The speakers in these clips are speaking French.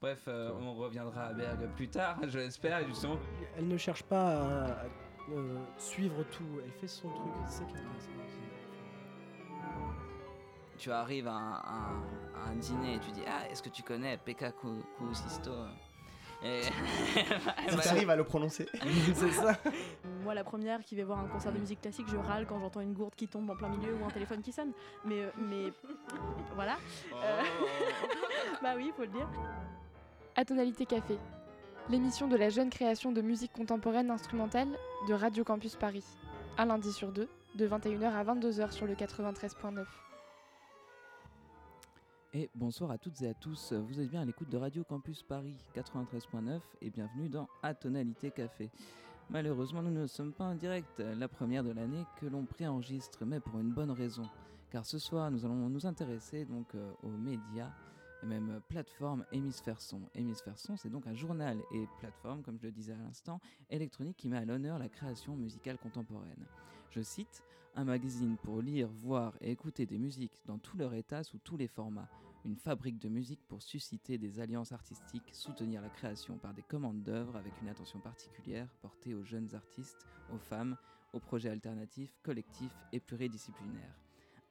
Bref, euh, on reviendra à Berg plus tard, je l'espère, justement. Elle ne cherche pas à, à, euh, suivre tout, elle fait son truc, c'est ça qui est intéressant aussi. Tu arrives à un, à- à un dîner et tu dis Ah, est-ce que tu connais Pekka Kuusisto Et. Si t'arrives à le prononcer. c'est ça. Moi, la première qui va voir un concert de musique classique, je râle quand j'entends une gourde qui tombe en plein milieu ou un téléphone qui sonne. Mais, euh, mais voilà. Euh, bah oui, faut le dire. Atonalité Café, l'émission de la jeune création de musique contemporaine instrumentale de Radio Campus Paris. Un lundi sur deux, de 21h à 22h sur le 93.9. Et bonsoir à toutes et à tous, vous êtes bien à l'écoute de Radio Campus Paris 93.9 et bienvenue dans Atonalité Café. Malheureusement, nous ne sommes pas en direct, la première de l'année que l'on préenregistre, mais pour une bonne raison. Car ce soir, nous allons nous intéresser donc euh, aux médias et même euh, plateforme Hémisphère Son. Hémisphère Son, c'est donc un journal et plateforme, comme je le disais à l'instant, électronique qui met à l'honneur la création musicale contemporaine. Je cite, un magazine pour lire, voir et écouter des musiques dans tout leur état sous tous les formats. Une fabrique de musique pour susciter des alliances artistiques, soutenir la création par des commandes d'œuvres avec une attention particulière portée aux jeunes artistes, aux femmes, aux projets alternatifs, collectifs et pluridisciplinaires.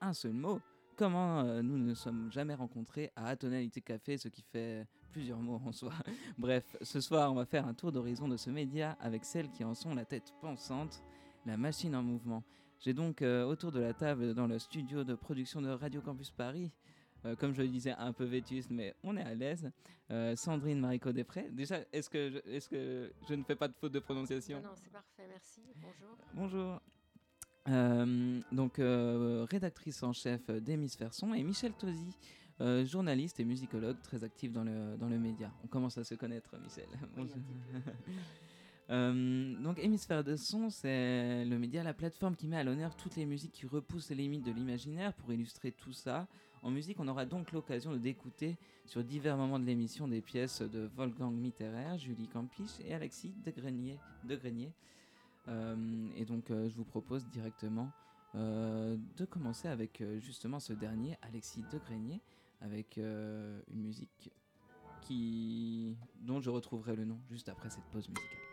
Un seul mot, comment euh, nous ne sommes jamais rencontrés à Atonalité Café, ce qui fait plusieurs mots en soi. Bref, ce soir, on va faire un tour d'horizon de ce média avec celles qui en sont la tête pensante, la machine en mouvement. J'ai donc euh, autour de la table dans le studio de production de Radio Campus Paris, euh, comme je le disais, un peu vétuste, mais on est à l'aise. Euh, Sandrine Marico Després. Déjà, est-ce que, je, est-ce que je ne fais pas de faute de prononciation? Non, non, c'est parfait, merci. Bonjour. Bonjour. Euh, donc, euh, rédactrice en chef d'Hémisphère Son et Michel Tosi, euh, journaliste et musicologue très actif dans le, dans le média. On commence à se connaître, Michel. Euh, donc Hémisphère de son, c'est le média, la plateforme qui met à l'honneur toutes les musiques qui repoussent les limites de l'imaginaire. Pour illustrer tout ça, en musique, on aura donc l'occasion de d'écouter sur divers moments de l'émission des pièces de Wolfgang Mitterer, Julie Campiche et Alexis de Grenier. De Grenier. Euh, et donc, euh, je vous propose directement euh, de commencer avec justement ce dernier, Alexis de Grenier, avec une musique qui dont je retrouverai le nom juste après cette pause musicale.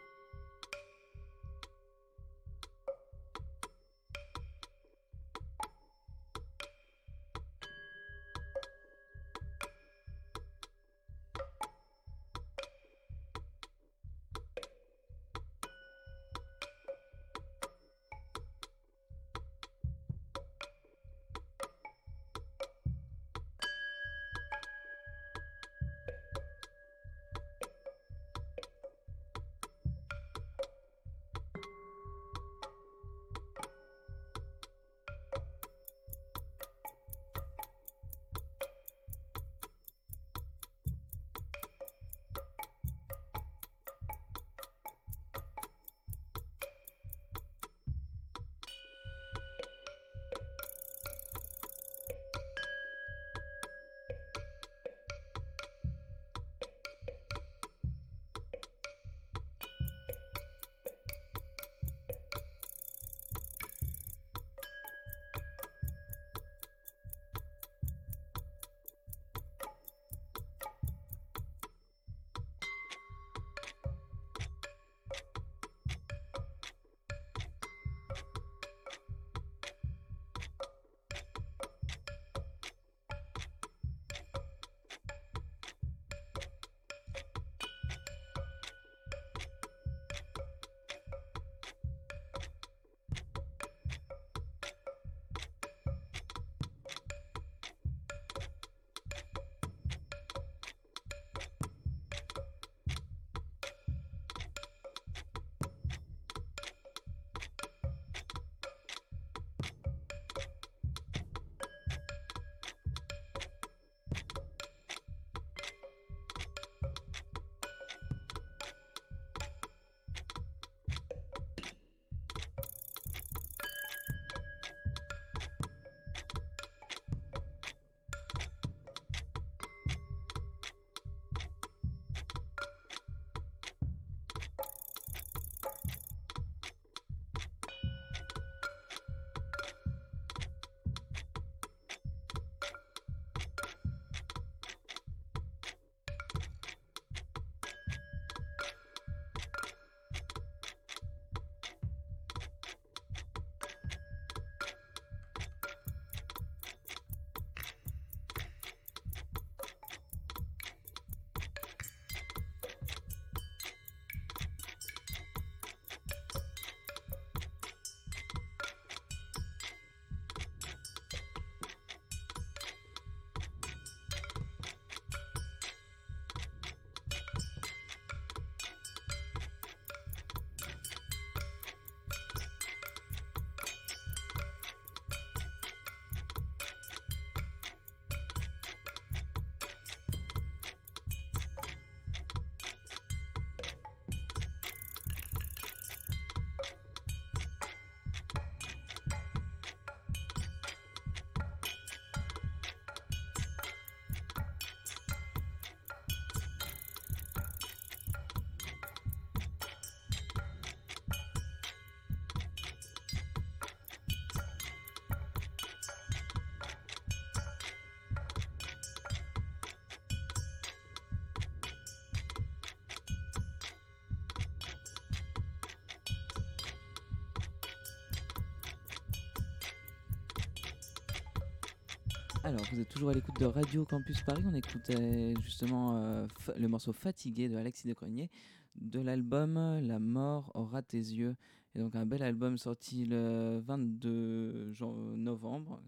Alors, vous êtes toujours à l'écoute de Radio Campus Paris. On écoutait justement euh, le morceau Fatigué de Alexis Descroniers de l'album La mort aura tes yeux. Et donc, un bel album sorti le 22 jan- novembre.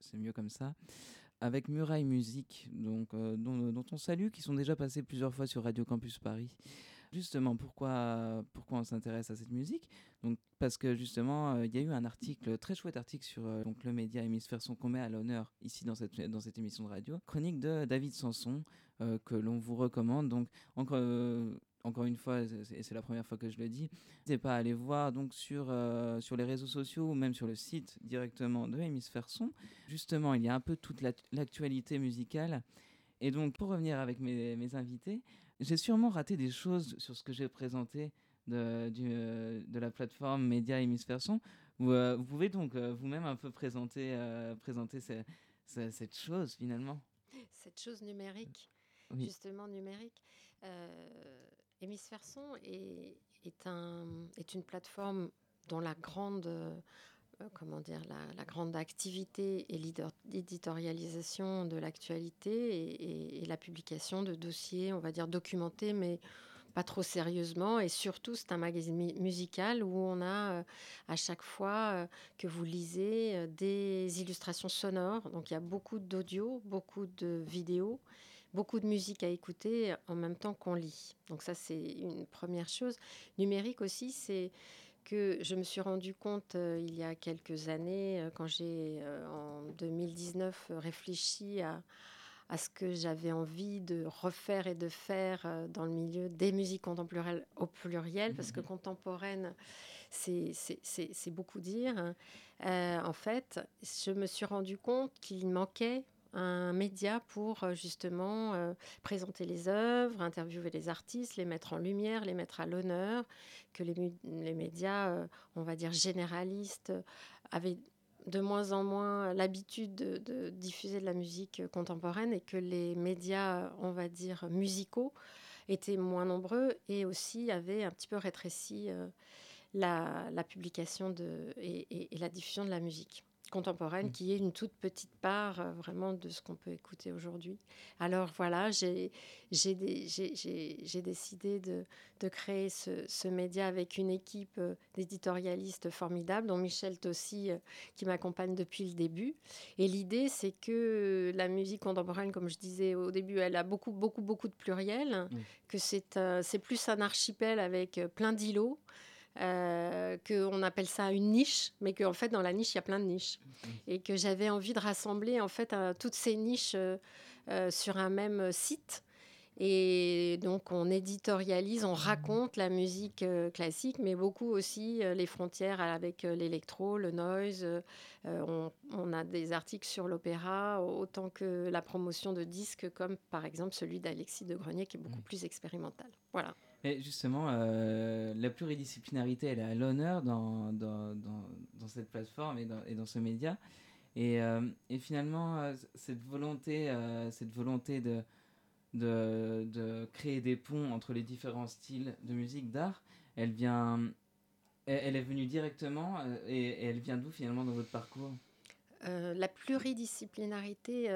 C'est mieux comme ça. Avec Muraille Musique, donc, euh, dont, on salue, qui sont déjà passés plusieurs fois sur Radio Campus Paris. Justement, pourquoi, pourquoi on s'intéresse à cette musique? Parce que justement, euh, il y a eu un article, très chouette article sur euh, donc, le média Hémisphère Son qu'on met à l'honneur ici dans cette, dans cette émission de radio. Chronique de David Sanson, euh, que l'on vous recommande. Donc, encore, encore une fois, c'est- c'est la première fois que je le dis, n'hésitez pas à aller voir donc, sur, sur les réseaux sociaux ou même sur le site directement de Hémisphère Son. Justement, il y a un peu toute la- l'actualité musicale. Et donc, pour revenir avec mes, mes invités, j'ai sûrement raté des choses sur ce que j'ai présenté de, du, euh, de la plateforme Média Hémisphère Son. Vous, euh, vous pouvez donc euh, vous-même un peu présenter, présenter ce- ce- cette chose finalement Cette chose numérique, Oui. justement numérique, Hémisphère Son est, est, un, est une plateforme dont la grande, euh, comment dire, la, la grande activité est l'éditorialisation de l'actualité et, et- et la publication de dossiers, on va dire documentés, mais pas trop sérieusement. Et surtout, c'est un magazine musical où on a euh, à chaque fois euh, que vous lisez euh, des illustrations sonores. Donc il y a beaucoup d'audio, beaucoup de vidéos, beaucoup de musique à écouter en même temps qu'on lit. Donc ça, c'est une première chose. Numérique aussi, c'est que je me suis rendu compte il y a quelques années, quand j'ai en 2019 euh, réfléchi à, à ce que j'avais envie de refaire et de faire euh, dans le milieu des musiques contemporaines au pluriel, parce que contemporaine, c'est beaucoup dire. Euh, en fait, je me suis rendu compte qu'il manquait un média pour euh, justement euh, présenter les œuvres, interviewer les artistes, les mettre en lumière, les mettre à l'honneur, que les, les médias, euh, on va dire généralistes, avaient de moins en moins l'habitude de, diffuser de la musique euh, contemporaine et que les médias, on va dire, musicaux étaient moins nombreux et aussi avaient un petit peu rétréci euh, la, publication de, et la diffusion de la musique contemporaine, Mm. qui est une toute petite part euh, vraiment de ce qu'on peut écouter aujourd'hui. Alors voilà, j'ai décidé de, de créer ce, ce média avec une équipe euh, d'éditorialistes formidables, dont Michel Tossi, euh, qui m'accompagne depuis le début. Et l'idée, c'est que la musique contemporaine, comme je disais au début, elle a beaucoup, beaucoup, beaucoup de pluriel, Oui. que c'est plus un archipel avec plein d'îlots. Euh, qu'on appelle ça une niche, mais qu'en fait dans la niche il y a plein de niches, et que j'avais envie de rassembler en fait euh, toutes ces niches euh, sur un même site. Et donc on éditorialise, on raconte la musique euh, classique, mais beaucoup aussi les frontières avec l'électro, le noise. on, on a des articles sur l'opéra, autant que la promotion de disques, comme par exemple celui d'Alexis de Grenier, qui est beaucoup Mm. plus expérimental. Voilà. Et justement, euh, la pluridisciplinarité, elle est à l'honneur dans, dans, dans, cette plateforme et dans, et dans ce média. Et, euh, et finalement, euh, cette volonté, cette volonté de, de, de créer des ponts entre les différents styles de musique, d'art, elle vient, elle, est venue directement et, et elle vient d'où finalement dans votre parcours? La pluridisciplinarité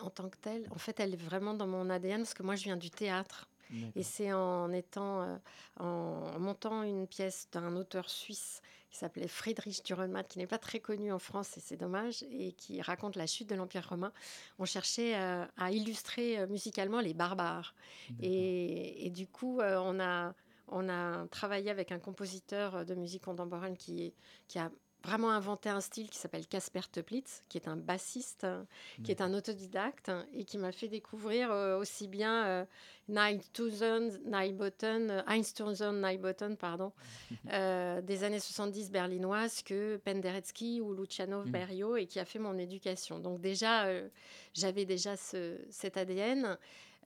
en tant que telle, en fait, elle est vraiment dans mon ADN parce que moi, je viens du théâtre. Et c'est en étant, euh, en montant une pièce d'un auteur suisse qui s'appelait Friedrich Dürrenmatt, qui n'est pas très connu en France, et c'est dommage, et qui raconte la chute de l'Empire romain. On cherchait euh, à illustrer euh, musicalement les barbares. Et, et du coup, on, a, on a travaillé avec un compositeur de musique contemporaine qui, qui a vraiment inventé un style qui s'appelle Casper Teplitz, qui est un bassiste, hein, qui est un autodidacte hein, et qui m'a fait découvrir euh, aussi bien euh, Nijbotten, euh, Nijbotten, pardon, euh, des années 70 berlinoises que Penderecki ou Luciano Mhm. Berio et qui a fait mon éducation. Donc déjà, j'avais déjà ce- cet ADN.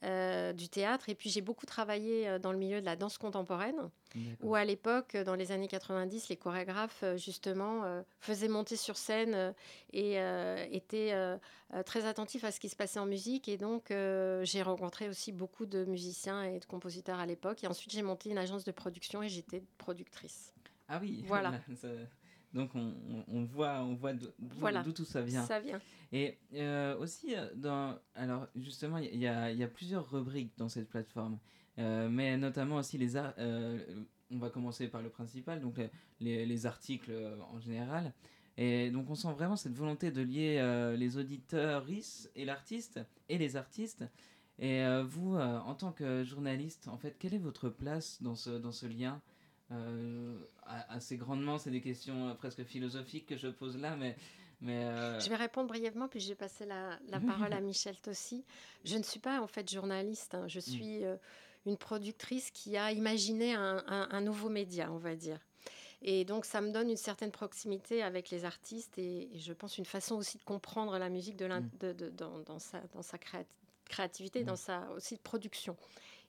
Euh, du théâtre et puis j'ai beaucoup travaillé euh, dans le milieu de la danse contemporaine où à l'époque, dans les années 90, les chorégraphes, euh, justement, euh, faisaient monter sur scène et étaient très attentifs à ce qui se passait en musique. Et donc, j'ai rencontré aussi beaucoup de musiciens et de compositeurs à l'époque. Et ensuite, j'ai monté une agence de production et j'étais productrice. Ah oui, Voilà. Donc on, on, voit, on voit d'où voilà, tout ça vient. Ça vient. Et euh, aussi, dans, alors justement, il y, a, y a plusieurs rubriques dans cette plateforme, euh, mais notamment aussi les euh, on va commencer par le principal, donc les, les articles en général. Et donc on sent vraiment cette volonté de lier les auditeurs et l'artiste et les artistes. Et vous, en tant que journaliste, en fait, quelle est votre place dans ce, dans ce lien? euh, assez grandement. C'est des questions euh, presque philosophiques que je pose là, mais. mais euh, Je vais répondre brièvement, puis je vais passer la, la parole à Michel Tossi. Je ne suis pas en fait journaliste, hein. je mm. suis une productrice qui a imaginé un, un, nouveau média, on va dire. Et donc, ça me donne une certaine proximité avec les artistes et, je pense une façon aussi de comprendre la musique de, mm. de, de dans, dans, sa, dans sa créativité, dans mm. sa aussi de production.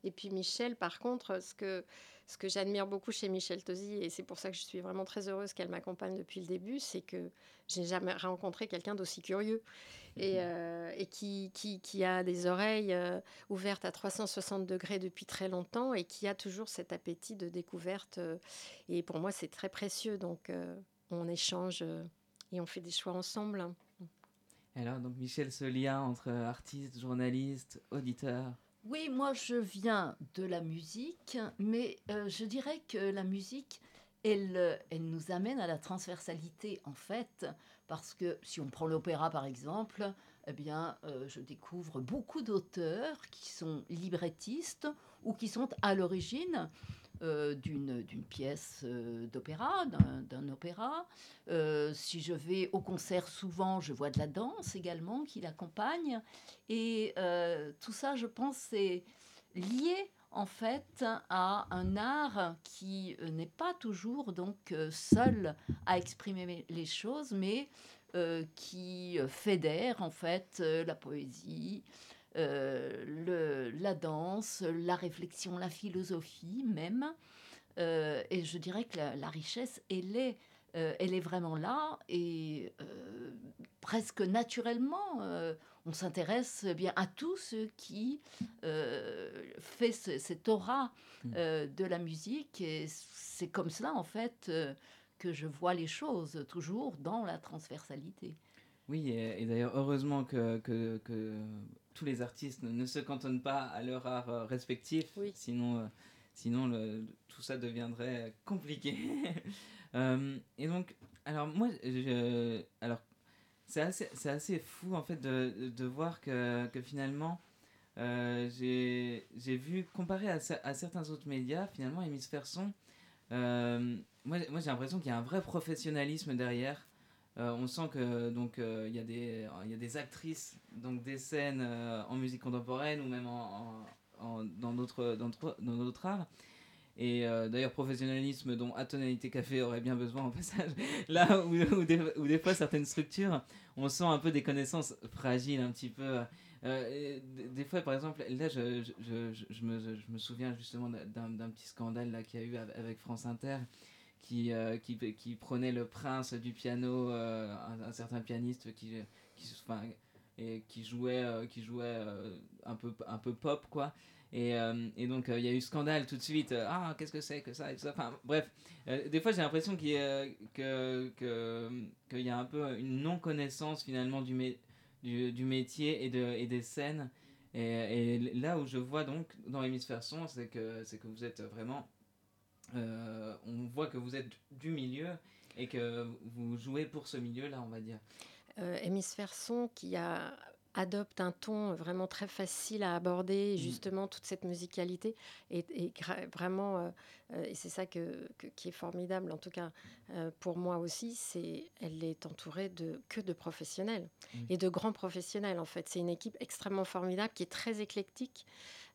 Et puis Michel, par contre, ce que, ce que j'admire beaucoup chez Michel Tosi, et c'est pour ça que je suis vraiment très heureuse qu'elle m'accompagne depuis le début, c'est que j'ai jamais rencontré quelqu'un d'aussi curieux et, mhm. euh, et qui, qui, qui, a des oreilles euh, ouvertes à 360 degrés depuis très longtemps et qui a toujours cet appétit de découverte. Euh, et pour moi, c'est très précieux. Donc, on échange et on fait des choix ensemble. Alors, donc Michel, ce lien entre artiste, journaliste, auditeur oui, moi je viens de la musique, mais euh, je dirais que la musique, elle, elle nous amène à la transversalité en fait, parce que si on prend l'opéra par exemple, eh bien, euh, je découvre beaucoup d'auteurs qui sont librettistes ou qui sont à l'origine euh, d'une pièce euh, d'opéra, d'un opéra. Euh, si je vais au concert souvent, je vois de la danse également qui l'accompagne. Et tout ça, je pense, c'est lié en fait à un art qui n'est pas toujours donc seul à exprimer les choses, mais qui fédère en fait la poésie, le, la danse, la réflexion, la philosophie même. Euh, et je dirais que la, richesse, elle est, euh, elle est vraiment là et presque naturellement, on s'intéresse bien à tout ce qui fait cette aura mmh. de la musique. Et c'est comme cela, en fait, que je vois les choses, toujours dans la transversalité. Oui, et, d'ailleurs, heureusement que, que, que, tous les artistes ne, se cantonnent pas à leur art euh, respectif, sinon, euh, sinon le, tout ça deviendrait compliqué. Euh, et donc, alors moi, je, alors c'est assez, assez, fou en fait de, de voir que, que finalement, j'ai vu, comparé à, à, certains autres médias, finalement, Hémisphère Son, moi, moi j'ai l'impression qu'il y a un vrai professionnalisme derrière. Euh, on sent que donc euh, il y, des, y a des actrices donc des scènes euh, en musique contemporaine ou même en, dans d'autres dans, et d'ailleurs professionnalisme dont Atonalité Café aurait bien besoin en passage là où, où, des, fois certaines structures on sent un peu des connaissances fragiles un petit peu. Des, fois par exemple là je, je, je, je me souviens justement d'un petit scandale là qu'il y a eu avec France Inter qui, euh, qui, qui, prenait le prince du piano, euh, un, certain pianiste qui, qui, enfin, et qui jouait, euh, qui jouait un, peu, un peu pop, quoi. Et, et donc, il y a eu scandale tout de suite. ah, qu'est-ce que c'est que ça. Enfin, bref, des fois, j'ai l'impression qu'il y, que, que, qu'il y a un peu une non-connaissance finalement du, du, du, métier et, de, et des scènes. Et, là où je vois donc dans l'hémisphère son, c'est que, que vous êtes vraiment euh, on voit que vous êtes du milieu et que vous jouez pour ce milieu-là, on va dire. Euh, Hémisphère Son, qui a adopte un ton vraiment très facile à aborder, mm. justement toute cette musicalité et, vraiment, euh, euh, et c'est ça que, qui est formidable en tout cas pour moi aussi, c'est elle est entourée de que de professionnels mm. et de grands professionnels en fait. C'est une équipe extrêmement formidable qui est très éclectique.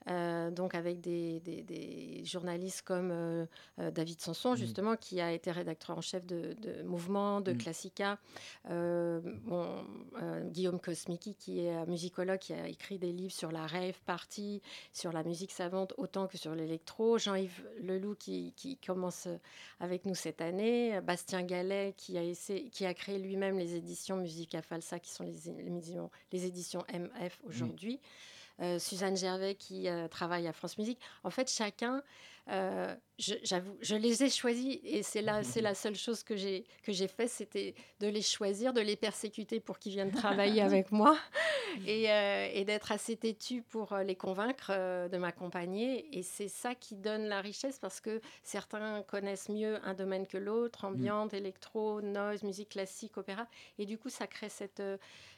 Euh, donc avec des, des, journalistes comme euh, euh, David Sanson, mm. justement, qui a été rédacteur en chef de, Mouvement, de mm. Classica, bon, Guillaume Kosmiki, qui est musicologue, qui a écrit des livres sur la rave party, sur la musique savante, autant que sur l'électro, Jean-Yves Leloup, qui, qui, commence avec nous cette année, Bastien Gallet, qui a, essayé, qui a créé lui-même les éditions Musica Falsa, qui sont les, éditions MF aujourd'hui. euh, Suzanne Gervais qui euh, travaille à France Musique. En fait, chacun, euh, je- j'avoue, je les ai choisis et c'est là, c'est la seule chose que j'ai que j'ai fait, c'était de les choisir, de les persécuter pour qu'ils viennent travailler avec moi et, euh, et d'être assez têtu pour euh, les convaincre euh, de m'accompagner. Et c'est ça qui donne la richesse parce que certains connaissent mieux un domaine que l'autre, ambiante, électro, noise, musique classique, opéra. Et du coup, ça crée cette,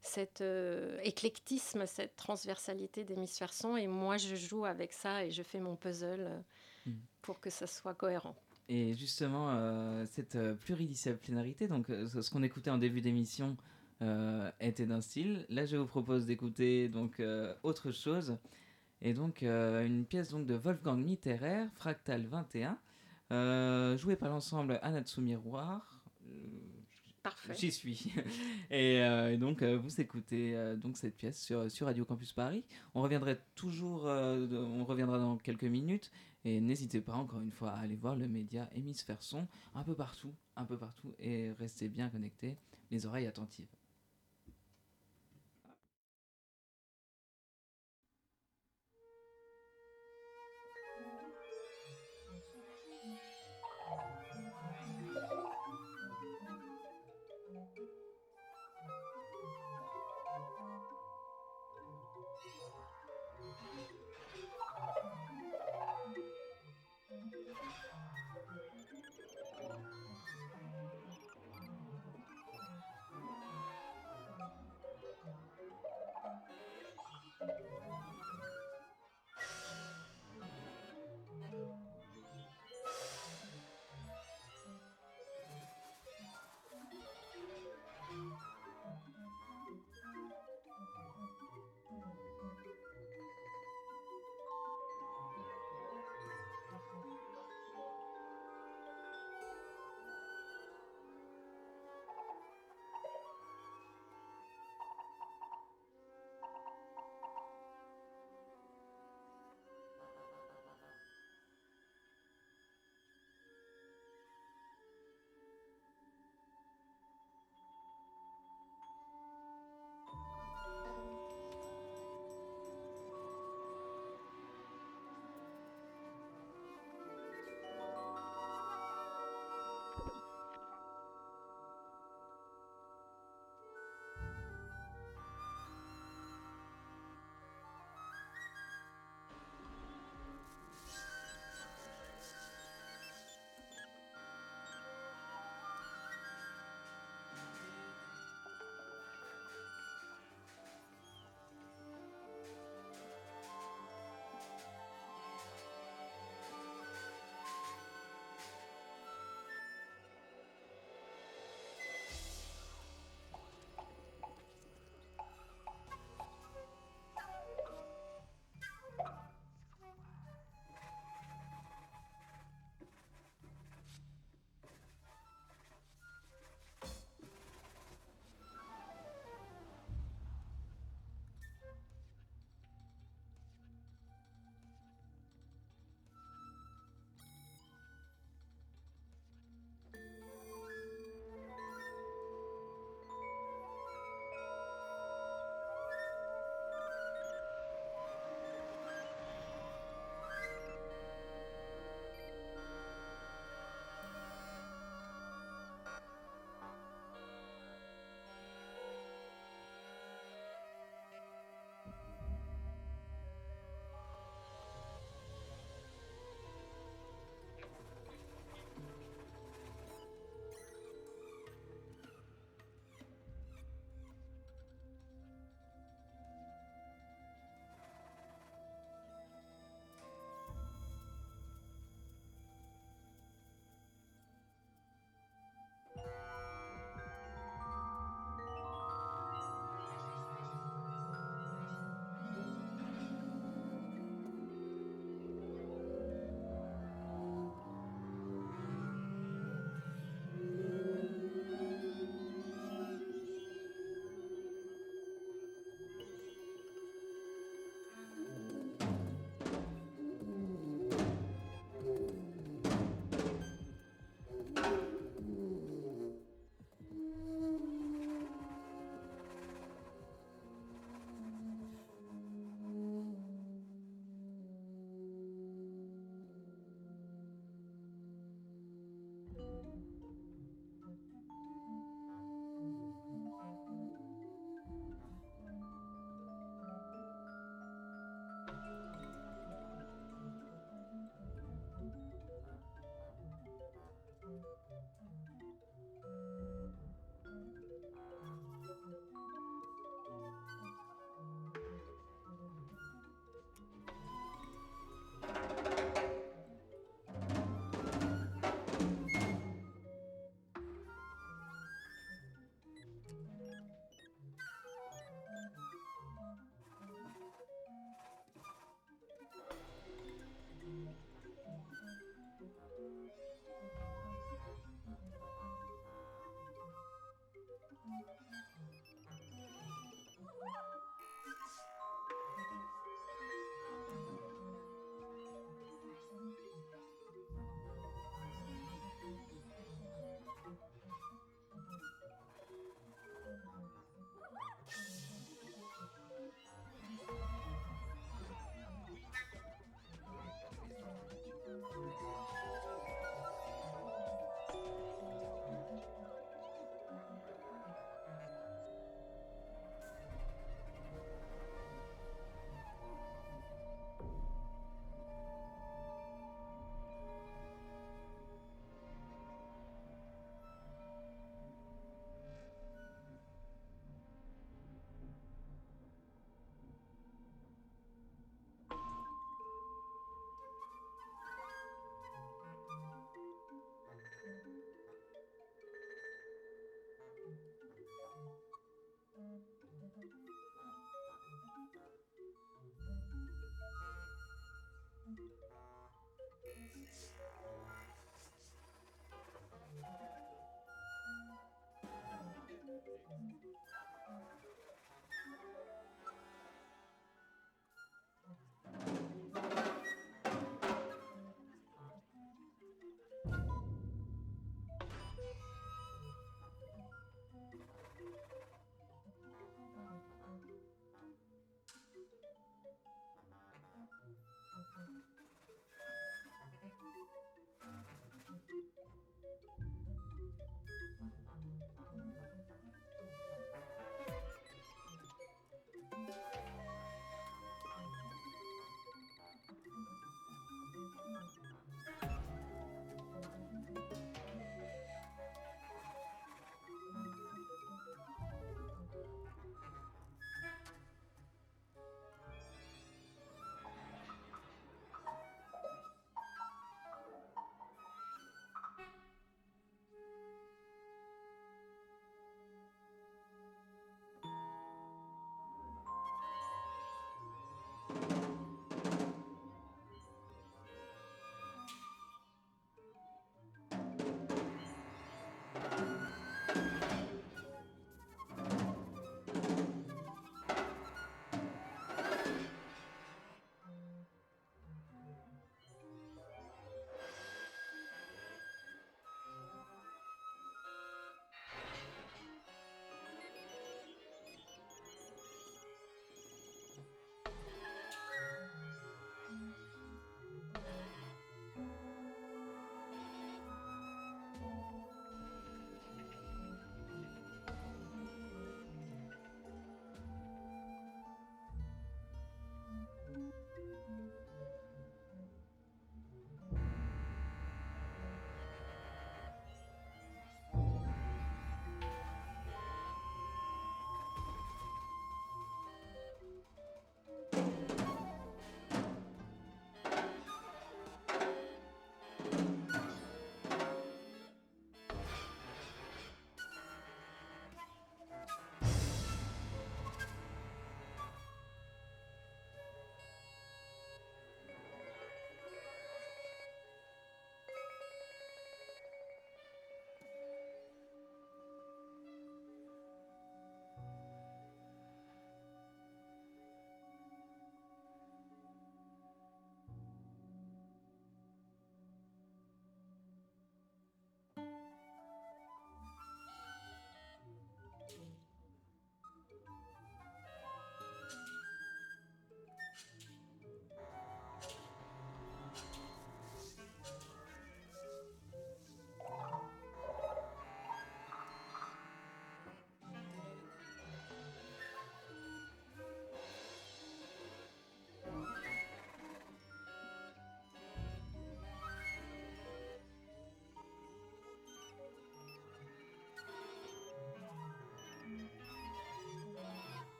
cet euh, éclectisme, cette transversalité d'hémisphère son. Et moi, je joue avec ça et je fais mon puzzle Mm. Pour que ça soit cohérent. Et justement, euh, cette euh, pluridisciplinarité, donc euh, ce qu'on écoutait en début d'émission euh, était d'un style. Là, je vous propose d'écouter donc euh, autre chose. Et donc une pièce donc de Wolfgang Mitterer, Fractal 21, euh, jouée par l'ensemble Anatsu Miroir. Parfait. J'y suis. et, euh, et donc, euh, vous écoutez euh, donc cette pièce sur, sur Radio Campus Paris. On reviendrait toujours, on reviendra dans quelques minutes. Et n'hésitez pas, encore une fois, à aller voir le média Hémisphère Son un peu partout, un peu partout. Et restez bien connectés, les oreilles attentives.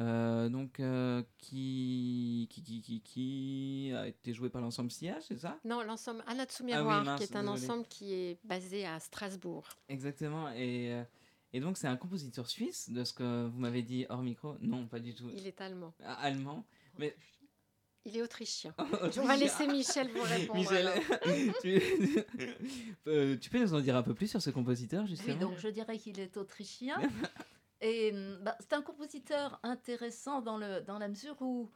Euh, donc euh, qui, qui, qui, qui, qui a été joué par l'ensemble SIA, c'est ça? Non, l'ensemble Anatsu Ah oui, qui est un désolé. ensemble qui est basé à Strasbourg. Exactement. Et, euh, et donc, c'est un compositeur suisse, de ce que vous m'avez dit hors micro? Non, pas du tout. Il est allemand. Ah, Allemand. Mais Il est autrichien. Autrichien. On va laisser Michel vous répondre. Michel. Euh, tu peux nous en dire un peu plus sur ce compositeur, justement? Oui, donc je dirais qu'il est autrichien. Hum, bah, c'est un compositeur intéressant dans, la mesure où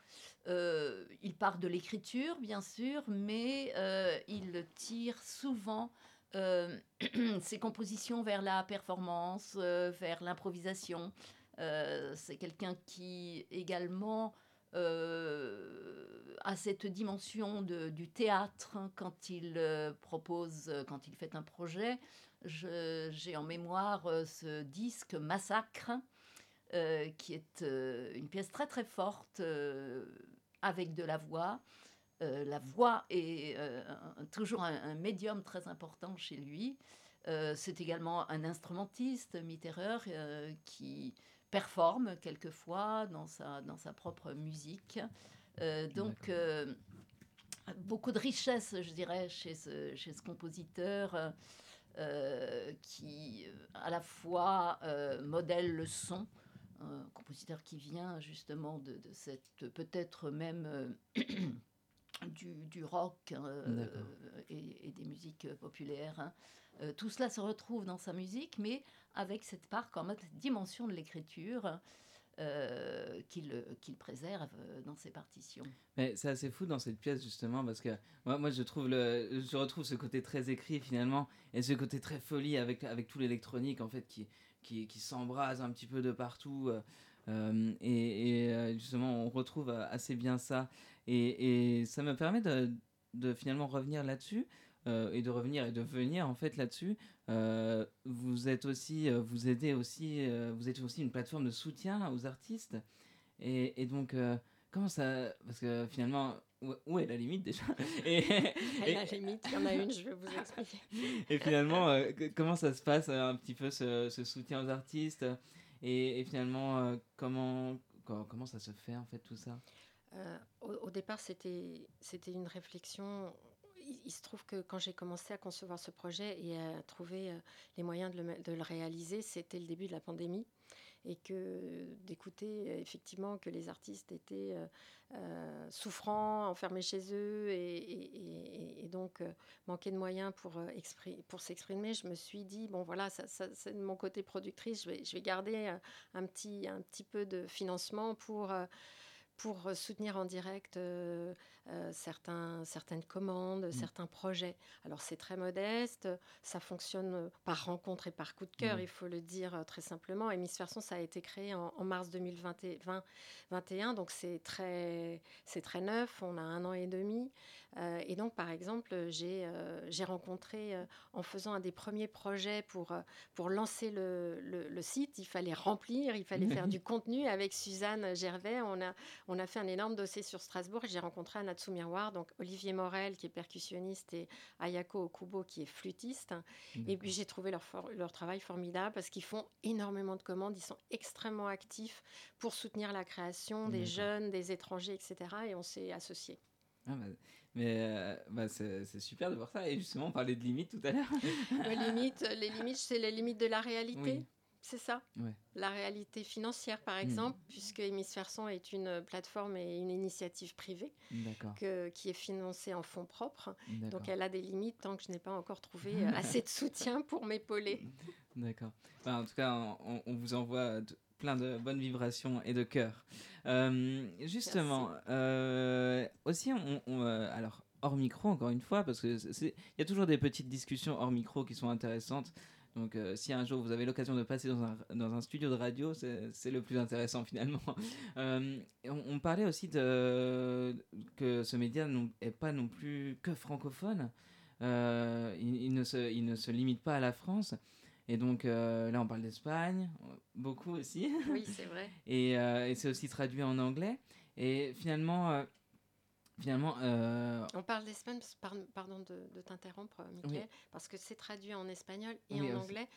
euh, il part de l'écriture, bien sûr, mais euh, il tire souvent euh, ses compositions vers la performance, vers l'improvisation. C'est quelqu'un qui également a cette dimension du théâtre hein, quand il propose, quand il fait un projet. J'ai en mémoire euh, ce disque Massacre, euh, qui est euh, une pièce très très forte euh, avec de la voix. La voix est un- toujours un, un médium très important chez lui. C'est également un instrumentiste, Mitterer, euh, qui performe quelquefois dans sa, dans sa propre musique. Donc, beaucoup de richesse, je dirais, chez ce, chez ce compositeur euh, qui, euh, à la fois, euh, modèle le son, un compositeur qui vient justement de, de cette, peut-être même du, du rock D'accord. et, et des musiques populaires. hein. Tout cela se retrouve dans sa musique, mais avec cette part quand même, cette dimension de l'écriture euh, qu'il qu'il préserve euh, dans ses partitions. Mais c'est assez fou dans cette pièce justement parce que moi, moi je trouve le, je retrouve ce côté très écrit finalement et ce côté très folie avec avec tout l'électronique en fait qui qui, s'embrase un petit peu de partout euh, euh, et, euh, justement on retrouve euh, assez bien ça et, et ça me permet de, de finalement revenir là-dessus euh, et de revenir et de venir en fait là-dessus. Euh, vous êtes aussi, euh, vous aidez aussi, vous êtes aussi une plateforme de soutien aux artistes et, et donc comment ça, parce que finalement où, est la limite déjà et, À et- la limite, il y en a une, je vais vous expliquer. et finalement, euh, comment ça se passe un petit peu ce, ce soutien aux artistes et, et finalement euh, comment, co- comment ça se fait en fait tout ça? Euh, au, au départ, c'était une réflexion. Il, se trouve que quand j'ai commencé à concevoir ce projet et à trouver euh, les moyens de le, réaliser, c'était le début de la pandémie. Et que d'écouter effectivement que les artistes étaient euh, euh, souffrants, enfermés chez eux et, donc euh, manquaient de moyens pour, expri- pour s'exprimer, je me suis dit, bon voilà, c'est de mon côté productrice, je vais, garder un, petit, un petit peu de financement pour... pour soutenir en direct certains, certaines commandes, certains projets. Alors c'est très modeste, ça fonctionne euh, par rencontre et par coup de cœur, Oui. il faut le dire euh, très simplement. Hémisphère Son, ça a été créé en, en mars 2021, donc c'est très, c'est très neuf, on a un an et demi. Euh, et donc par exemple, j'ai euh, rencontré, euh, en faisant un des premiers projets pour, euh, pour lancer le, le- le site, il fallait remplir, il fallait faire du contenu avec Suzanne Gervais. On a, on a fait un énorme dossier sur Strasbourg et j'ai rencontré Anatsu Miroir, donc Olivier Morel qui est percussionniste et Ayako Okubo qui est flûtiste. Et puis j'ai trouvé leur, leur travail formidable parce qu'ils font énormément de commandes, ils sont extrêmement actifs pour soutenir la création des jeunes, des étrangers, etc. Et on s'est associés. Ah, bah, Mais euh, bah, c'est c'est super de voir ça et justement on parlait de limites tout à l'heure. les limites, les limites, c'est les limites de la réalité. Oui. C'est ça. Ouais. La réalité financière, par exemple, puisque Hémisphère Son est une plateforme et une initiative privée que- qui est financée en fonds propres. Donc elle a des limites tant que je n'ai pas encore trouvé euh, assez de soutien pour m'épauler. D'accord. En tout cas, on, on vous envoie plein de bonnes vibrations et de cœur. Euh, justement, euh, aussi, on, on, euh, alors hors micro, encore une fois, parce que il y a toujours des petites discussions hors micro qui sont intéressantes. Donc, euh, si un jour vous avez l'occasion de passer dans un, dans un studio de radio, c'est le plus intéressant finalement. Euh, on, on parlait aussi de que ce média n'est pas non plus que francophone. Euh, il, il ne se, il ne se limite pas à la France. Et donc euh, là, on parle d'Espagne, beaucoup aussi. Oui, c'est vrai. Et, euh, et c'est aussi traduit en anglais. Et finalement, finalement euh, On parle d'Espagne, par- pardon de, de t'interrompre, Michael, Oui. parce que c'est traduit en espagnol et Oui, en aussi. anglais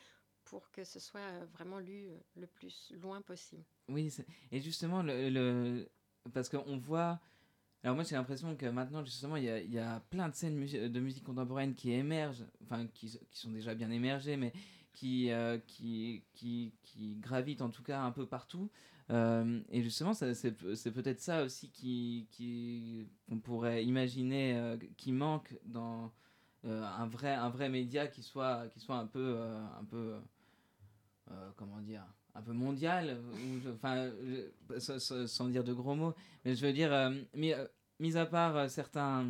pour que ce soit euh, vraiment lu euh, le plus loin possible. Oui, et justement, le, le- parce qu'on voit. Alors, moi, j'ai l'impression que maintenant, justement, il y a, il y a plein de scènes de musique contemporaine qui émergent, enfin, qui, qui sont déjà bien émergées, mais qui, euh, qui, qui, qui gravitent en tout cas un peu partout. Euh, et justement, c'est pe- c'est peut-être ça aussi qui, qui, qu'on pourrait imaginer euh, qui manque dans euh, un, vrai, un vrai média qui soit, qui soit un peu. un peu comment dire un peu mondial, enfin, sans, sans- dire de gros mots, mais je veux dire, mis, mis à part certains,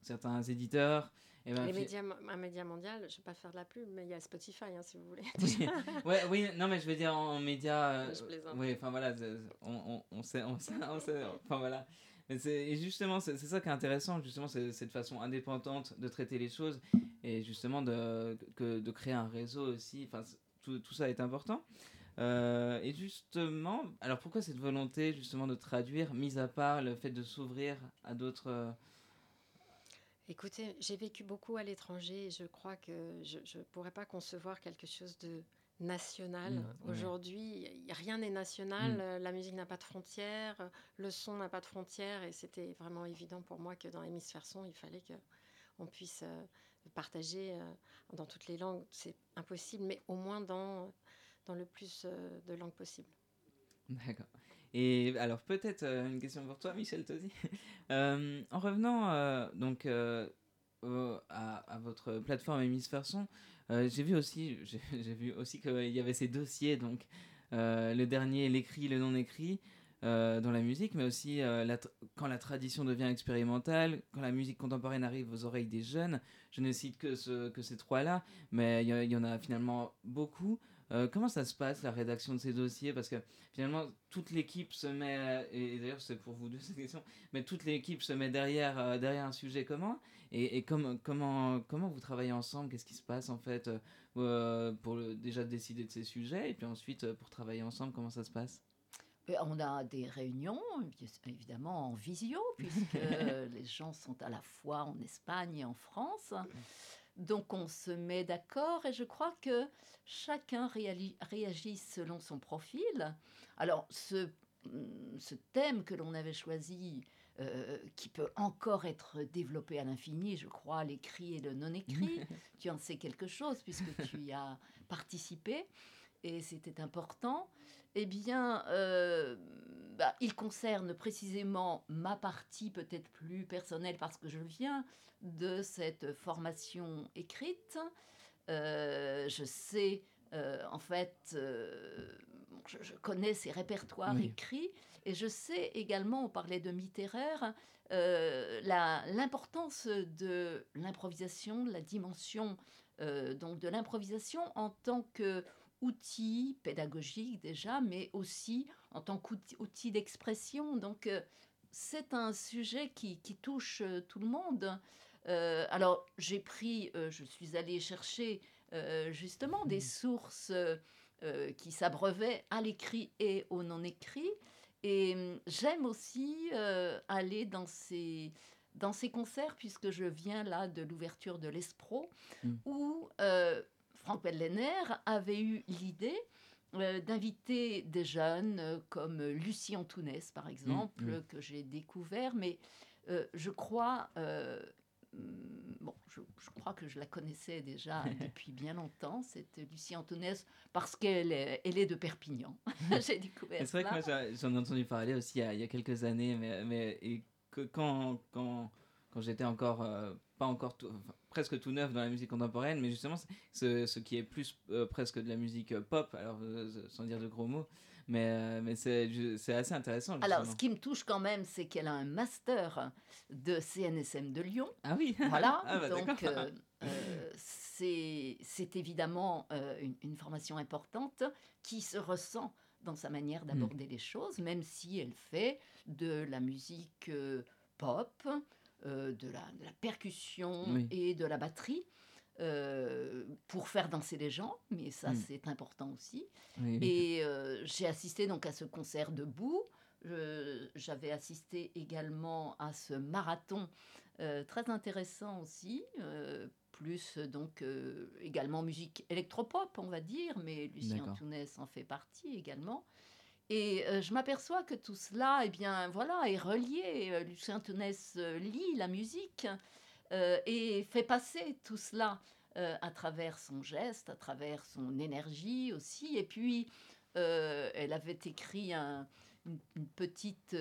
certains éditeurs, eh ben, Les médias, un média mondial, je ne vais pas faire de la pub, mais il y a Spotify, hein, si vous voulez. oui, ouais, oui, non, mais je veux dire en, médias. euh, Je plaisante. oui, enfin voilà, on, on, on sait, on sait, on sait, enfin voilà. Et justement, c'est ça qui est intéressant, justement, c'est cette façon indépendante de traiter les choses et justement de, que, de créer un réseau aussi. Enfin, tout, tout ça est important. Euh, et justement, alors pourquoi cette volonté justement de traduire, mis à part le fait de s'ouvrir à d'autres. Écoutez, j'ai vécu beaucoup à l'étranger et je crois que je ne pourrais pas concevoir quelque chose de national. Mm. Aujourd'hui, rien n'est national, Mm. la musique n'a pas de frontières, le son n'a pas de frontières et c'était vraiment évident pour moi que dans l'hémisphère son, il fallait que on puisse euh, partager euh, dans toutes les langues. C'est impossible, mais au moins dans, dans le plus euh, de langues possible. D'accord. Et alors peut-être euh, une question pour toi, Michel Tosi. Euh, en revenant euh, donc à, votre plateforme Hémisphère Son, j'ai vu aussi, j'ai vu aussi qu'il y avait ces dossiers donc le dernier, l'écrit, le non écrit. dans la musique, mais aussi quand la tradition devient expérimentale, quand la musique contemporaine arrive aux oreilles des jeunes. Je ne cite que, ce, que ces trois-là, mais il y en a finalement beaucoup. Euh, comment ça se passe, la rédaction de ces dossiers? Parce que finalement, toute l'équipe se met, et, et d'ailleurs c'est pour vous deux cette question, mais toute l'équipe se met derrière, euh, derrière un sujet commun. Et, et comment, comment, comment vous travaillez ensemble? Qu'est-ce qui se passe en fait euh, euh, pour le- déjà décider de ces sujets et puis ensuite euh, pour travailler ensemble, comment ça se passe? Ben, On a des réunions, évidemment en visio, puisque les gens sont à la fois en Espagne et en France. Donc on se met d'accord et je crois que chacun réagit selon son profil. Alors ce, mm, ce thème que l'on avait choisi, euh, qui peut encore être développé à l'infini, je crois, l'écrit et le non-écrit, tu en sais quelque chose puisque tu y as participé et c'était important. Eh bien, euh, bah, il concerne précisément ma partie peut-être plus personnelle parce que je viens de cette formation écrite. Euh, je sais, euh, en fait, euh, je, je connais ces répertoires Oui. écrits et je sais également, on parlait de littéraire, l'importance de l'improvisation, de la dimension donc de l'improvisation en tant que outil pédagogique déjà, mais aussi en tant qu'outil outil d'expression. Donc, euh, c'est un sujet qui, qui touche euh, tout le monde. Euh, alors, j'ai pris, euh, je suis allée chercher euh, justement des sources euh, euh, qui s'abreuvaient à l'écrit et au non-écrit. Et hum, j'aime aussi aller dans ces, dans ces concerts, puisque je viens là de l'ouverture de l'Espro, Mm. où Franck Pellener avait eu l'idée euh, d'inviter des jeunes euh, comme Lucie Antounès, par exemple, mm. que j'ai découvert, mais euh, je crois... hum, Bon, je, je crois que je la connaissais déjà depuis bien longtemps, cette Lucie Antounès, parce qu'elle est, elle est de Perpignan. J'ai découvert C'est vrai que moi j'en ai entendu parler aussi il y a, il y a quelques années, mais, mais et que quand, quand, quand j'étais encore, euh, pas encore tout- enfin, presque tout neuf dans la musique contemporaine, mais justement ce, ce qui est plus euh, presque de la musique euh, pop, alors sans dire de gros mots, mais, mais c'est assez intéressant. Alors, ce qui me touche quand même, c'est qu'elle a un master de CNSM de Lyon. Ah oui Voilà, Ah bah, donc c'est évidemment une, une formation importante qui se ressent dans sa manière Hmm. d'aborder les choses, même si elle fait de la musique pop, euh, de, la, percussion et de la batterie. Euh, pour faire danser les gens, mais ça mm. c'est important aussi. Et euh, j'ai assisté donc à ce concert debout. J'avais assisté également à ce marathon très intéressant aussi, plus donc également musique électropop on va dire, mais Lucien Antounès en fait partie également. Et euh, je m'aperçois que tout cela, eh bien, voilà, est relié. Euh, Lucien Tonès euh, lit la musique et fait passer tout cela à travers son geste, à travers son énergie aussi. Et puis, elle avait écrit un, une, petite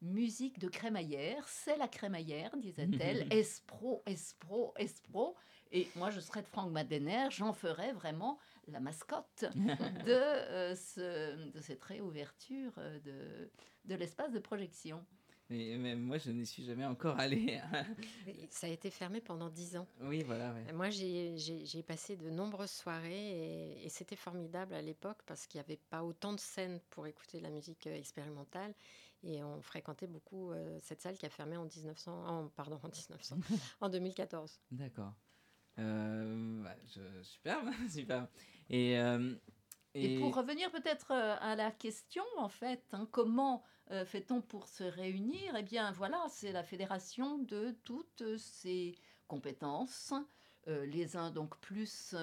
musique de crémaillère. C'est la crémaillère, disait-elle. espro, espro, espro. Et moi, je serais de Franck Madener, j'en ferais vraiment la mascotte de, euh, ce, de cette réouverture euh, de, de l'espace de projection. Mais, moi, je n'y suis jamais encore allée. Hein. ça a été fermé pendant dix ans. Oui, voilà. Moi, j'ai passé de nombreuses soirées et, c'était formidable à l'époque parce qu'il n'y avait pas autant de scènes pour écouter la musique euh, expérimentale et on fréquentait beaucoup cette salle qui a fermé en 1900, pardon, en 1900, en 2014. D'accord. Euh, bah, je, superbe, superbe. Euh, et, et... pour revenir peut-être euh, à la question, en fait, hein, comment fait-on pour se réunir? Eh bien, voilà, c'est la fédération de toutes ces compétences, les uns donc plus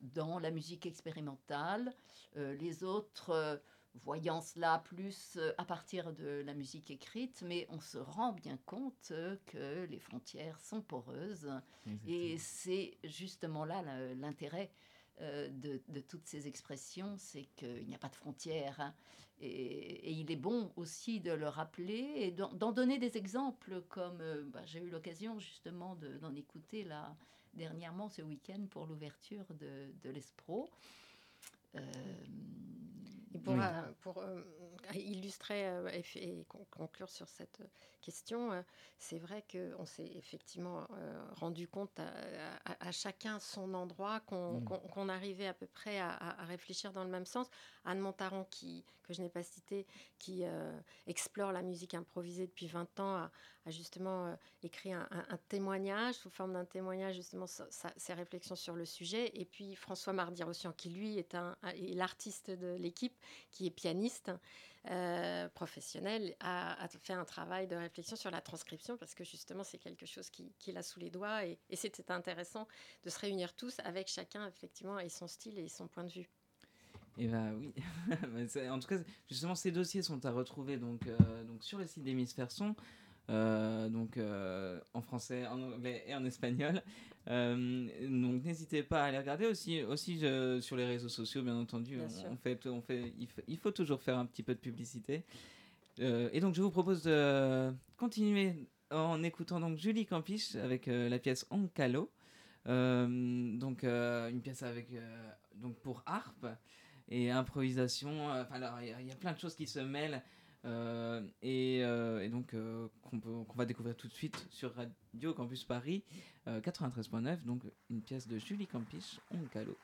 dans la musique expérimentale, les autres voyant cela plus euh, à partir de la musique écrite, mais on se rend bien compte euh, que les frontières sont poreuses. Et c'est justement là l'intérêt euh, de, toutes ces expressions, c'est qu'il n'y a pas de frontières. Hein. Et, il est bon aussi de le rappeler et d'en donner des exemples, comme bah, j'ai eu l'occasion justement d'en écouter là dernièrement ce week-end pour l'ouverture de, l'ESPRO. Euh, pour, euh, illustrer euh, et, conclure sur cette question, c'est vrai qu'on s'est effectivement rendu compte à, chacun son endroit qu'on mm. arrivait à peu près à, à, réfléchir dans le même sens. Anne Montaron, qui, que je n'ai pas citée, qui explore la musique improvisée depuis 20 ans, à justement euh, écrit un, témoignage sous forme d'un témoignage justement ses réflexions sur le sujet. Et puis François Mardirosian, qui lui est, un, est l'artiste de l'équipe, qui est pianiste euh, professionnel, a, fait un travail de réflexion sur la transcription parce que justement c'est quelque chose qu'il qui a sous les doigts et, c'était intéressant de se réunir tous avec chacun effectivement et son style et son point de vue. Et bah oui, ben, en tout cas, justement, ces dossiers sont à retrouver donc, euh, donc sur le site d'Hémisphère Son. Euh, donc euh, en français, en anglais et en espagnol. Euh, donc n'hésitez pas à les regarder aussi, aussi sur les réseaux sociaux, bien entendu. On, fait, on fait, il, faut, toujours faire un petit peu de publicité. et donc je vous propose de continuer en écoutant donc Julie Campiche avec la pièce Oncalo. donc une pièce avec donc pour harpe et improvisation. Enfin alors il y, a plein de choses qui se mêlent. Euh, euh, et, donc euh, qu'on va découvrir tout de suite sur Radio Campus Paris 93.9, donc une pièce de Julie Campiche, On Calo.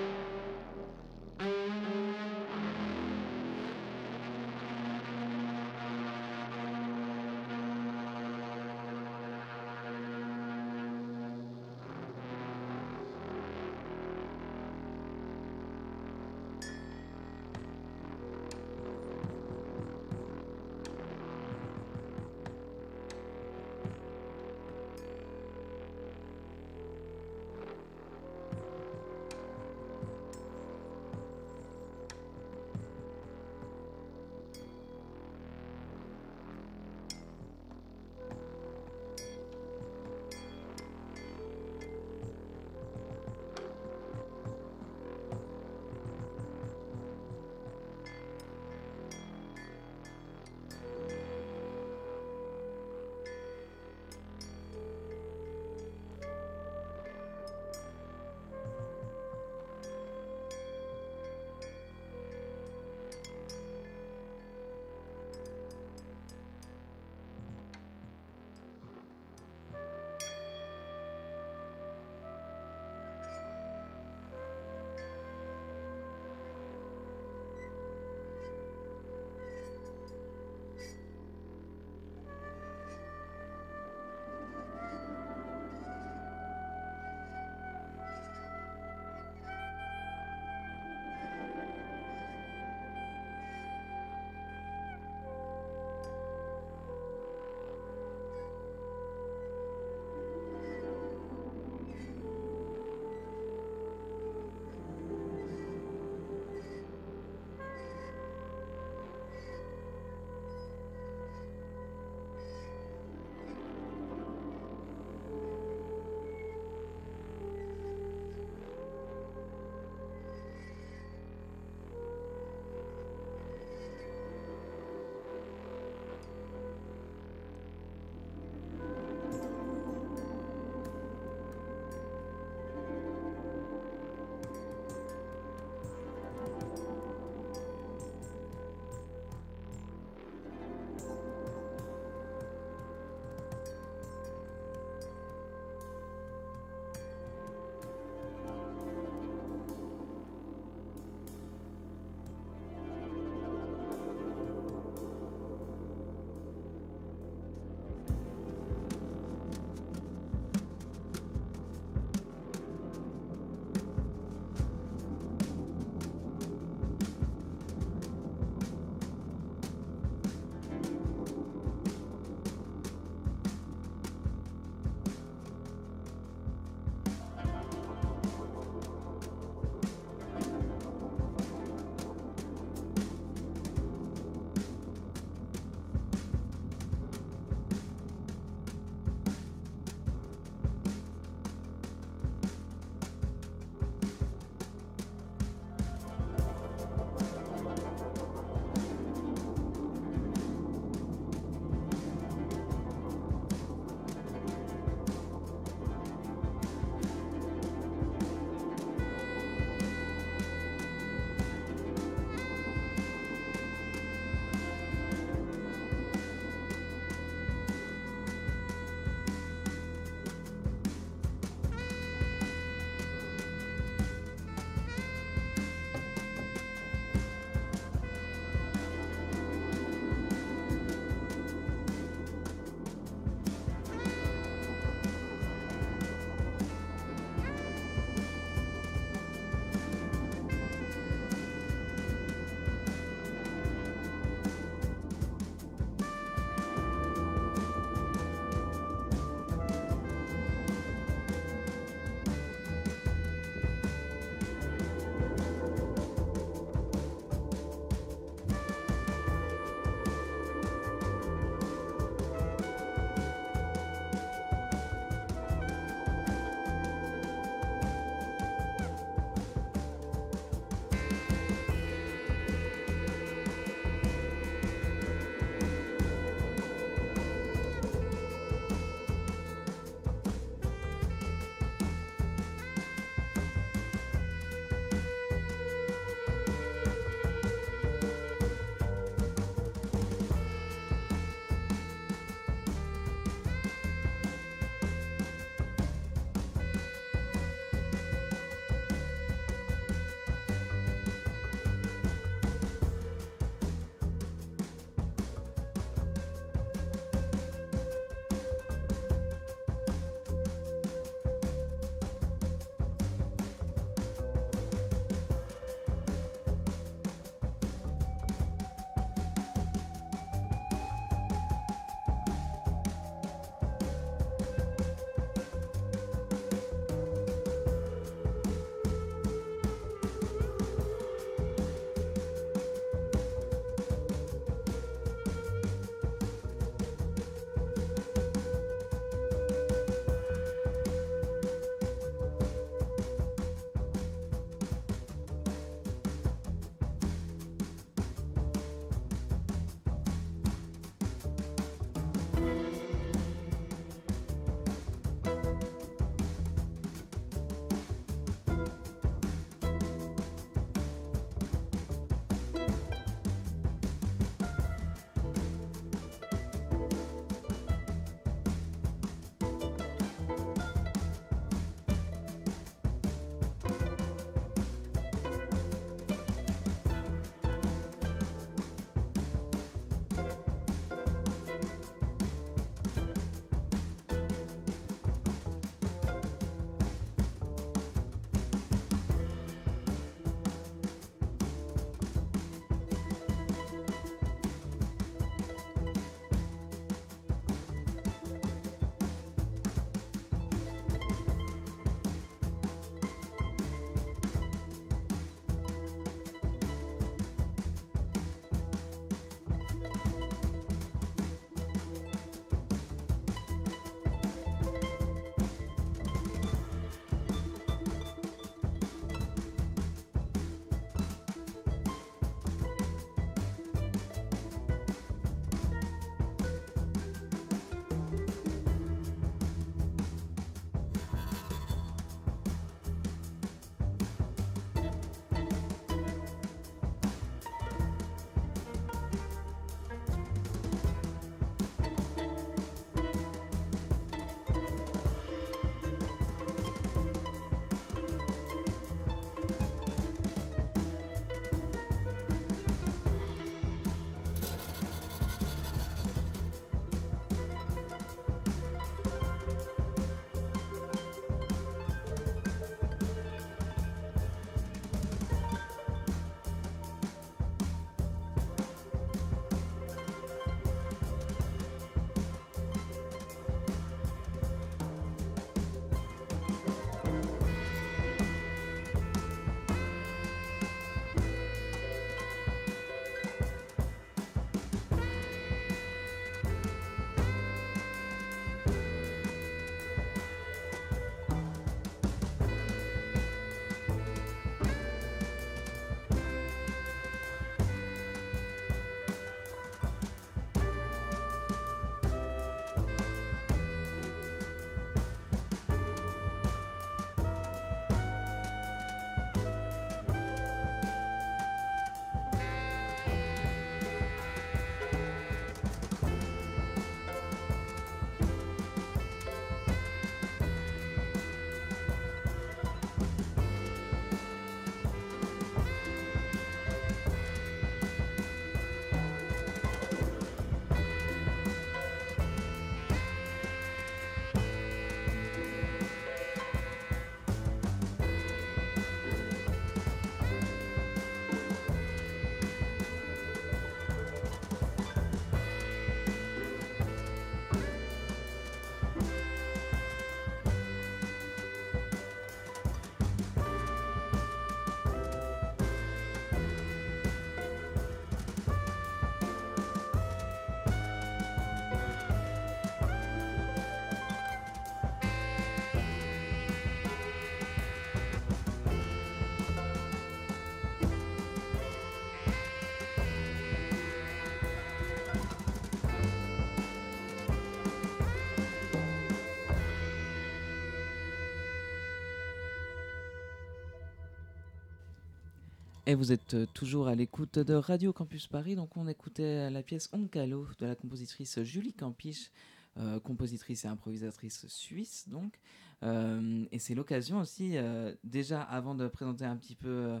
Et vous êtes euh, toujours à l'écoute de Radio Campus Paris. Donc, on écoutait la pièce Oncalo de la compositrice Julie Campiche, euh, compositrice et improvisatrice suisse. Donc, euh, et c'est l'occasion aussi, euh, déjà avant de présenter un petit peu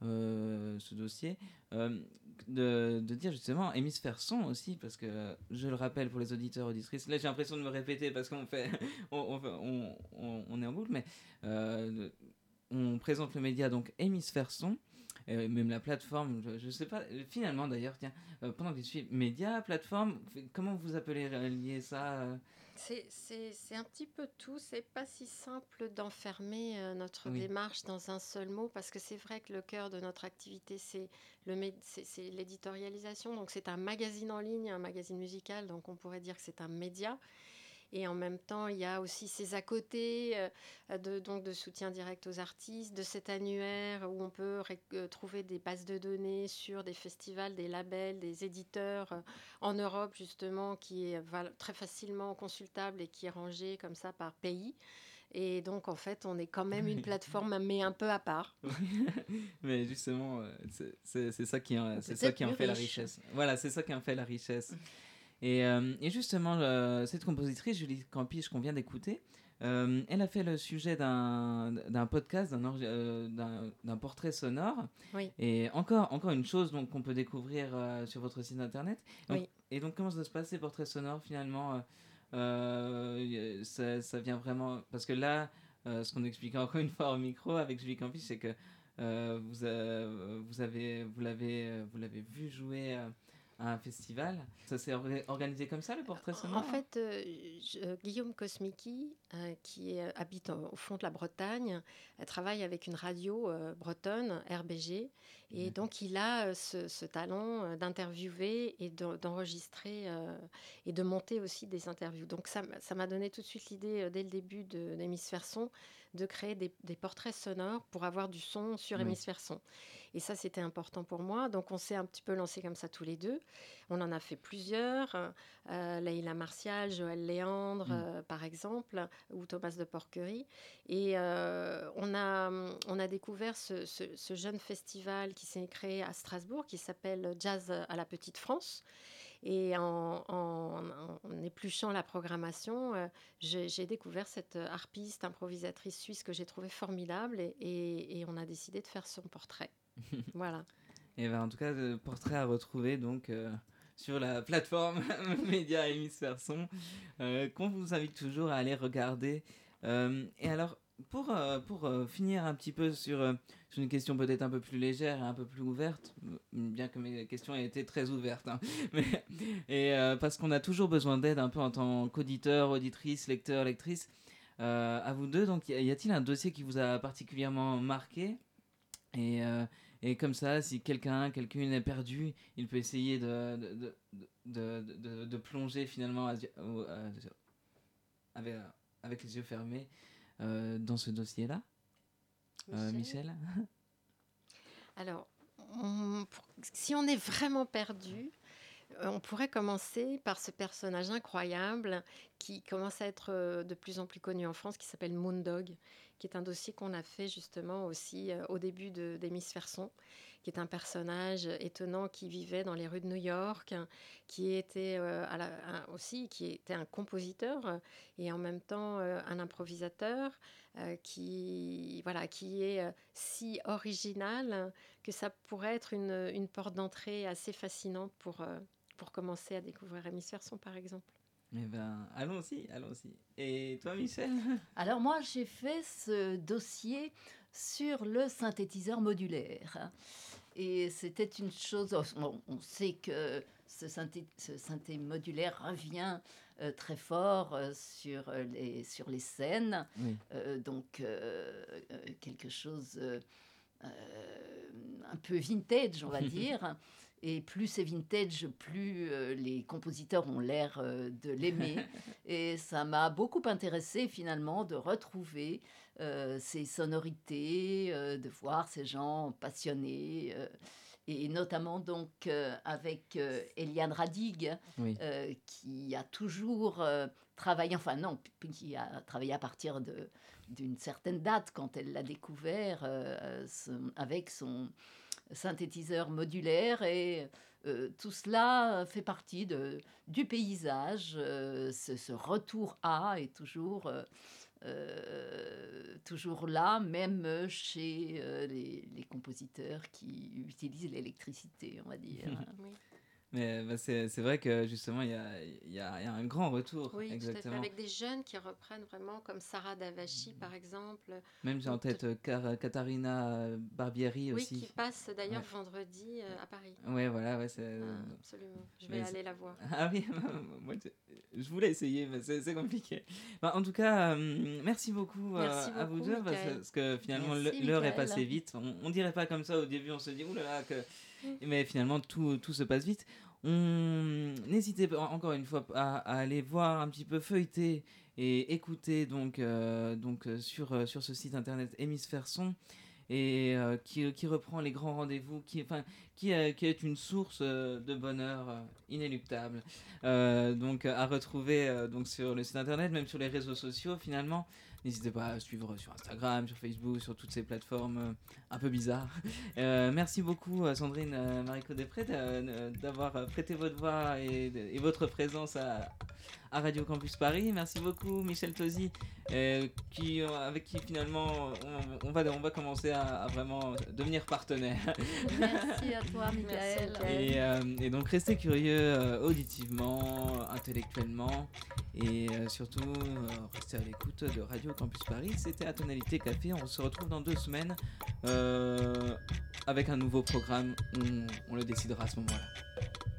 ce dossier, de, dire justement hémisphère son aussi, parce que je le rappelle pour les auditeurs auditrices. Là, j'ai l'impression de me répéter parce qu'on fait, on, on, est en boucle, mais on présente le média donc hémisphère son. Euh, même la plateforme, je, je sais pas, euh, finalement d'ailleurs, tiens, euh, pendant que je suis média, plateforme, comment vous appelez lier ça euh C'est- un petit peu tout. C'est pas si simple d'enfermer euh, notre Oui. démarche dans un seul mot parce que c'est vrai que le cœur de notre activité, c'est l'éditorialisation. Donc c'est un magazine en ligne, un magazine musical. Donc on pourrait dire que c'est un média. Et en même temps, il y a aussi ces à côté euh, de, donc de soutien direct aux artistes, de cet annuaire où on peut euh, trouver des bases de données sur des festivals, des labels, des éditeurs euh, en Europe justement, qui est très facilement consultable et qui est rangé comme ça par pays. Et donc en fait, on est quand même une plateforme, mais un peu à part. Mais justement, c'est- ça qui, en- ça qui en fait la riche. richesse. Voilà, c'est ça qui en fait la richesse. Et, euh, et justement, cette compositrice, Julie Campiche, qu'on vient d'écouter, euh, elle a fait le sujet d'un podcast, d'un euh, portrait sonore. Oui. Et encore, encore une chose qu'on peut découvrir euh, sur votre site internet. Donc- Oui. Et donc, comment ça se passe ces portraits sonores finalement ça, ça vient vraiment. Parce que là, ce qu'on expliquait encore une fois au micro avec Julie Campiche, c'est que vous, vous avez vous l'avez vous l'avez vu jouer à un festival. Ça s'est orga- organisé comme ça le portrait sonore? En fait, euh, je- euh, Guillaume Kosmiki, euh, qui est- habite au au fond de la Bretagne, elle travaille avec une radio euh, bretonne, RBG, et donc il a euh, ce, ce talent euh, d'interviewer et d'en- d'enregistrer euh, et de monter aussi des interviews. Donc ça ça m'a donné tout de suite l'idée, euh, dès le début de d'Hémisphère Son, de créer des, des portraits sonores pour avoir du son sur Oui. Hémisphère Son. Et ça, c'était important pour moi. Donc on s'est un petit peu lancé comme ça tous les deux. On en a fait plusieurs. Euh, Leïla Martial, Joël Léandre, Mm. euh, par exemple, ou Thomas de Porquerie. Et euh, on, a, on a découvert ce, ce- ce jeune festival qui s'est créé à Strasbourg, qui s'appelle Jazz à la Petite France. Et en épluchant la programmation, euh, j'ai découvert cette harpiste, improvisatrice suisse que j'ai trouvée formidable et, et- et on a décidé de faire son portrait. voilà. Et ben, en tout cas, le portrait à retrouver donc euh, sur la plateforme Média Hémisphère Son, euh, qu'on vous invite toujours à aller regarder. Euh, et alors, pour, euh, pour euh, finir un petit peu sur, euh, sur une question peut-être un peu plus légère et un peu plus ouverte, bien que mes questions aient été très ouvertes, hein, mais, et parce qu'on a toujours besoin d'aide un peu en tant qu'auditeur, auditrice, lecteur, lectrice, à vous deux. Donc, y a-t-il un dossier qui vous a particulièrement marqué? Et, et comme ça, si quelqu'un, quelqu'une est perdu, il peut essayer de, de, de, de, de- plonger finalement avec les yeux fermés euh, dans ce dossier-là. Euh, Michel? Alors, on- si on est vraiment perdu, euh, on pourrait commencer par ce personnage incroyable qui commence à être de plus en plus connu en France, qui s'appelle Moondog, qui est un dossier qu'on a fait justement aussi au début de- d'Hémisphère Son, qui est un personnage étonnant qui vivait dans les rues de New York, qui était euh, à la- un- aussi qui était un compositeur euh, et en même temps euh, un improvisateur euh, qui voilà qui est euh, si original que ça pourrait être une, une porte d'entrée assez fascinante pour, euh, pour commencer à découvrir Hémisphère Son, par exemple. Eh ben, allons-y, allons-y. Et toi, Michel? Alors moi, j'ai fait ce dossier sur le synthétiseur modulaire. Et c'était une chose, on, on sait que ce synthé, ce synthé modulaire revient euh, très fort euh, sur, euh, les, sur les scènes. Oui. Euh, donc quelque chose un peu vintage, on va dire. Et plus c'est vintage, plus euh, les compositeurs ont l'air euh, de l'aimer. Et ça m'a beaucoup intéressé finalement de retrouver euh, ces sonorités, de voir ces gens passionnés. et notamment donc avec Eliane Radig, Oui. qui a toujours travaillé, enfin non, qui a travaillé à partir d'une certaine date quand elle l'a découvert son- avec son synthétiseurs modulaires et tout cela fait partie du paysage. Ce, ce, retour à est toujours euh, toujours là, même chez euh, les, compositeurs qui utilisent l'électricité, on va dire. Mais bah, c'est vrai que justement, il y a, y, y a, un grand retour. Oui, exactement. avec des jeunes qui reprennent vraiment, comme Sarah Davachi par exemple. Même j'ai en tête euh, Katarina Barbieri oui, aussi. Oui, qui passe d'ailleurs vendredi euh, à Paris. Oui, voilà, ouais, c'est. Ah, absolument, je vais aller la voir. Ah oui, moi je voulais essayer, mais c'est compliqué. Bah, en tout cas, euh, merci, beaucoup, merci beaucoup à vous deux, parce, que finalement l'heure est passée vite. On, on dirait pas comme ça au début, on se dit, oulala, que mais finalement tout, tout se passe vite. N'hésitez pas encore une fois à, aller voir un petit peu feuilleter et écouter donc, euh, donc euh, sur, euh, sur ce site internet Hémisphère Son et qui, qui, reprend les grands rendez-vous, qui, enfin, qui, qui, est une source de bonheur inéluctable. donc à retrouver donc sur le site internet, même sur les réseaux sociaux finalement. N'hésitez pas à suivre sur Instagram, sur Facebook, sur toutes ces plateformes euh, un peu bizarres. Euh, merci beaucoup Sandrine euh, Marico Després d'avoir prêté votre voix et votre présence à, à Radio Campus Paris. Merci beaucoup Michel Tosi, euh, qui, euh, avec qui finalement on, va, on va commencer à, vraiment devenir partenaire. Merci à toi Michael. Et, euh, et, donc restez curieux auditivement, intellectuellement et surtout restez à l'écoute de Radio Campus Paris. C'était à Tonalité Café. On se retrouve dans deux semaines avec un nouveau programme. On, on le décidera à ce moment-là.